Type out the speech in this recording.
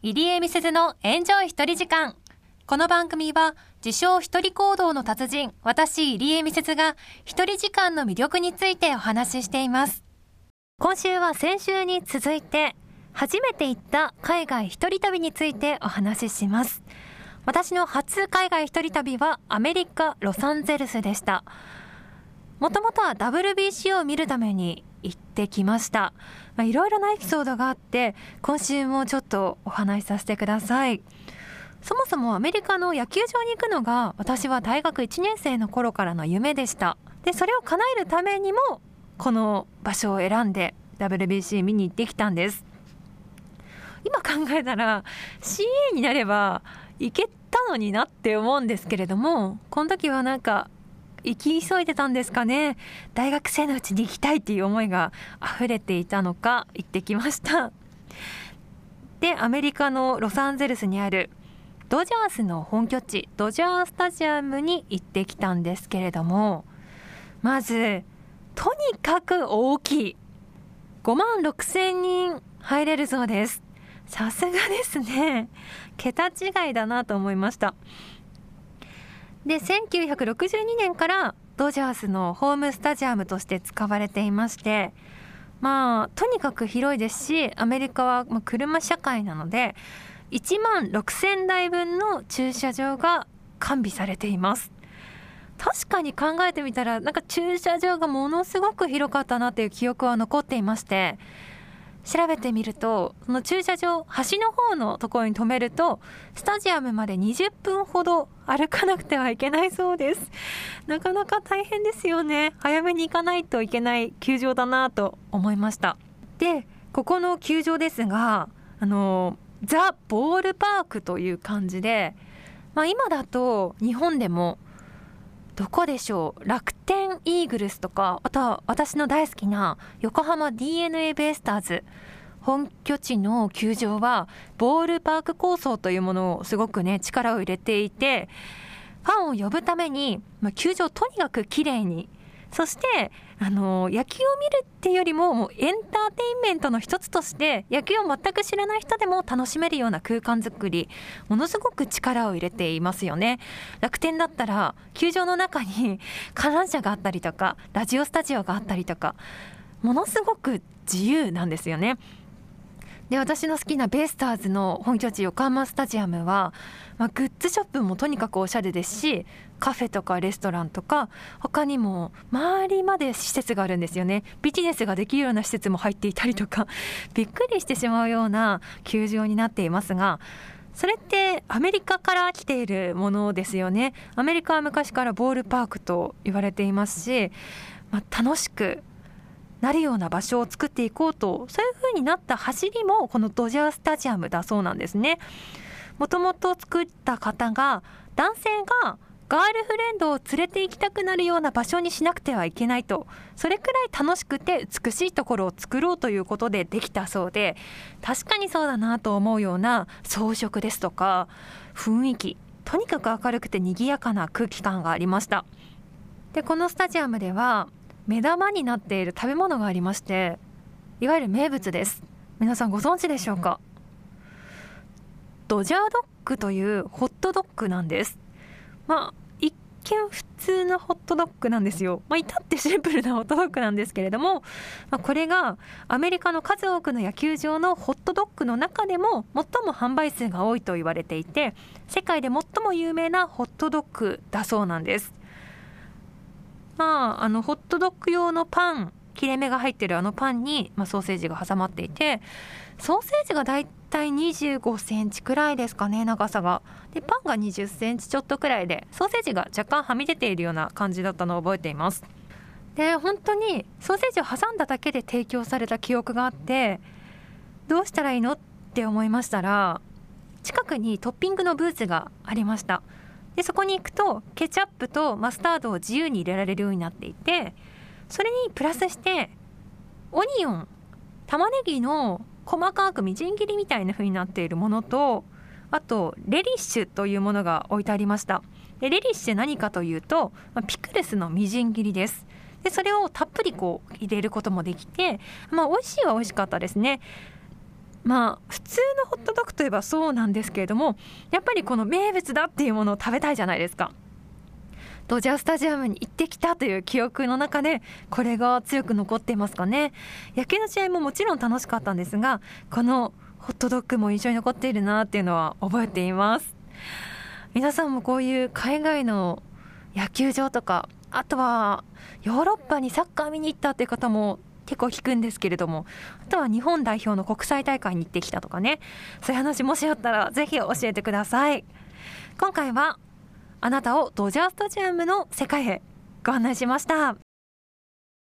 入江美鈴のエンジョイ一人時間。この番組は自称一人行動の達人、私入江美鈴が一人時間の魅力についてお話ししています。今週は先週に続いて初めて行った海外一人旅についてお話しします。私の初海外一人旅はアメリカ・ロサンゼルスでした。もともとは WBC を見るために行ってきました。まあ、いろいろなエピソードがあって、今週もちょっとお話しさせてください。そもそもアメリカの野球場に行くのが私は大学1年生の頃からの夢でした。で、それを叶えるためにもこの場所を選んで WBC 見に行ってきたんです。今考えたら CA になれば行けたのになって思うんですけれどもこの時はなんか行き急いでたんですかね。大学生のうちに行きたいっていう思いが溢れていたのか行ってきました。でアメリカのロサンゼルスにあるドジャースの本拠地ドジャースタジアムに行ってきたんですけれどもまずとにかく大きい。5万6千人入れるそうです。さすがですね。桁違いだなと思いました。で1962年からドジャースのホームスタジアムとして使われていましてまあとにかく広いですしアメリカは車社会なので1万6000台分の駐車場が完備されています。確かに考えてみたらなんか駐車場がものすごく広かったなっていう記憶は残っていまして調べてみるとその駐車場端の方のところに止めるとスタジアムまで20分ほど歩かなくてはいけないそうです。なかなか大変ですよね。早めに行かないといけない球場だなと思いました。でここの球場ですがあのザ・ボールパークという感じで、まあ、今だと日本でもどこでしょう？楽天イーグルスとかあとは私の大好きな横浜 d n a ベイスターズ。本拠地の球場はボールパーク構想というものをすごくね力を入れていてファンを呼ぶために、ま、球場をとにかく綺麗にそしてあの野球を見るっていうよりももうエンターテインメントの一つとして野球を全く知らない人でも楽しめるような空間づくりものすごく力を入れていますよね。楽天だったら球場の中に 観覧車があったりとかラジオスタジオがあったりとかものすごく自由なんですよね。で私の好きなベイスターズの本拠地横浜スタジアムは、まあ、グッズショップもとにかくおしゃれですしカフェとかレストランとか他にも周りまで施設があるんですよね。ビジネスができるような施設も入っていたりとか びっくりしてしまうような球場になっていますがそれってアメリカから来ているものですよね。アメリカは昔からボールパークと言われていますし、まあ、楽しくなるような場所を作っていこうとそういう風になった走りもこのドジャースタジアムだそうなんですね。もともと作った方が男性がガールフレンドを連れて行きたくなるような場所にしなくてはいけないと。それくらい楽しくて美しいところを作ろうということでできたそうで確かにそうだなと思うような装飾ですとか雰囲気。とにかく明るくて賑やかな空気感がありました。でこのスタジアムでは目玉になっている食べ物がありましていわゆる名物です皆さんご存知でしょうか？ドジャードッグというホットドッグなんですまあ一見普通のホットドッグなんですよ。まあ、至ってシンプルなホットドッグなんですけれども、まあ、これがアメリカの数多くの野球場のホットドッグの中でも最も販売数が多いと言われていて世界で最も有名なホットドッグだそうなんです。まあ、あのホットドッグ用のパン切れ目が入ってるあのパンに、まあ、ソーセージが挟まっていてソーセージがだいたい25センチくらいですかね長さが。でパンが20センチちょっとくらいでソーセージが若干はみ出ているような感じだったのを覚えています。で本当にソーセージを挟んだだけで提供された記憶があってどうしたらいいの？って思いましたら近くにトッピングのブーツがありました。でそこに行くとケチャップとマスタードを自由に入れられるようになっていてそれにプラスしてオニオン玉ねぎの細かくみじん切りみたいな風になっているものとあとレリッシュというものが置いてありました。でレリッシュ何かというと、ピクルスのみじん切りです。でそれをたっぷりこう入れることもできてまあ美味しいは美味しかったですね。まあ普通のホットドッグといえばそうなんですけれどもやっぱりこの名物だっていうものを食べたいじゃないですか。ドジャースタジアムに行ってきたという記憶の中でこれが強く残っていますかね野球の試合ももちろん楽しかったんですがこのホットドッグも印象に残っているなっていうのは覚えています皆さんもこういう海外の野球場とかあとはヨーロッパにサッカー見に行ったっていう方も結構聞くんですけれどもあとは日本代表の国際大会に行ってきたとかね。そういう話もしあったらぜひ教えてください。今回はあなたをドジャースタジアムの世界へご案内しました。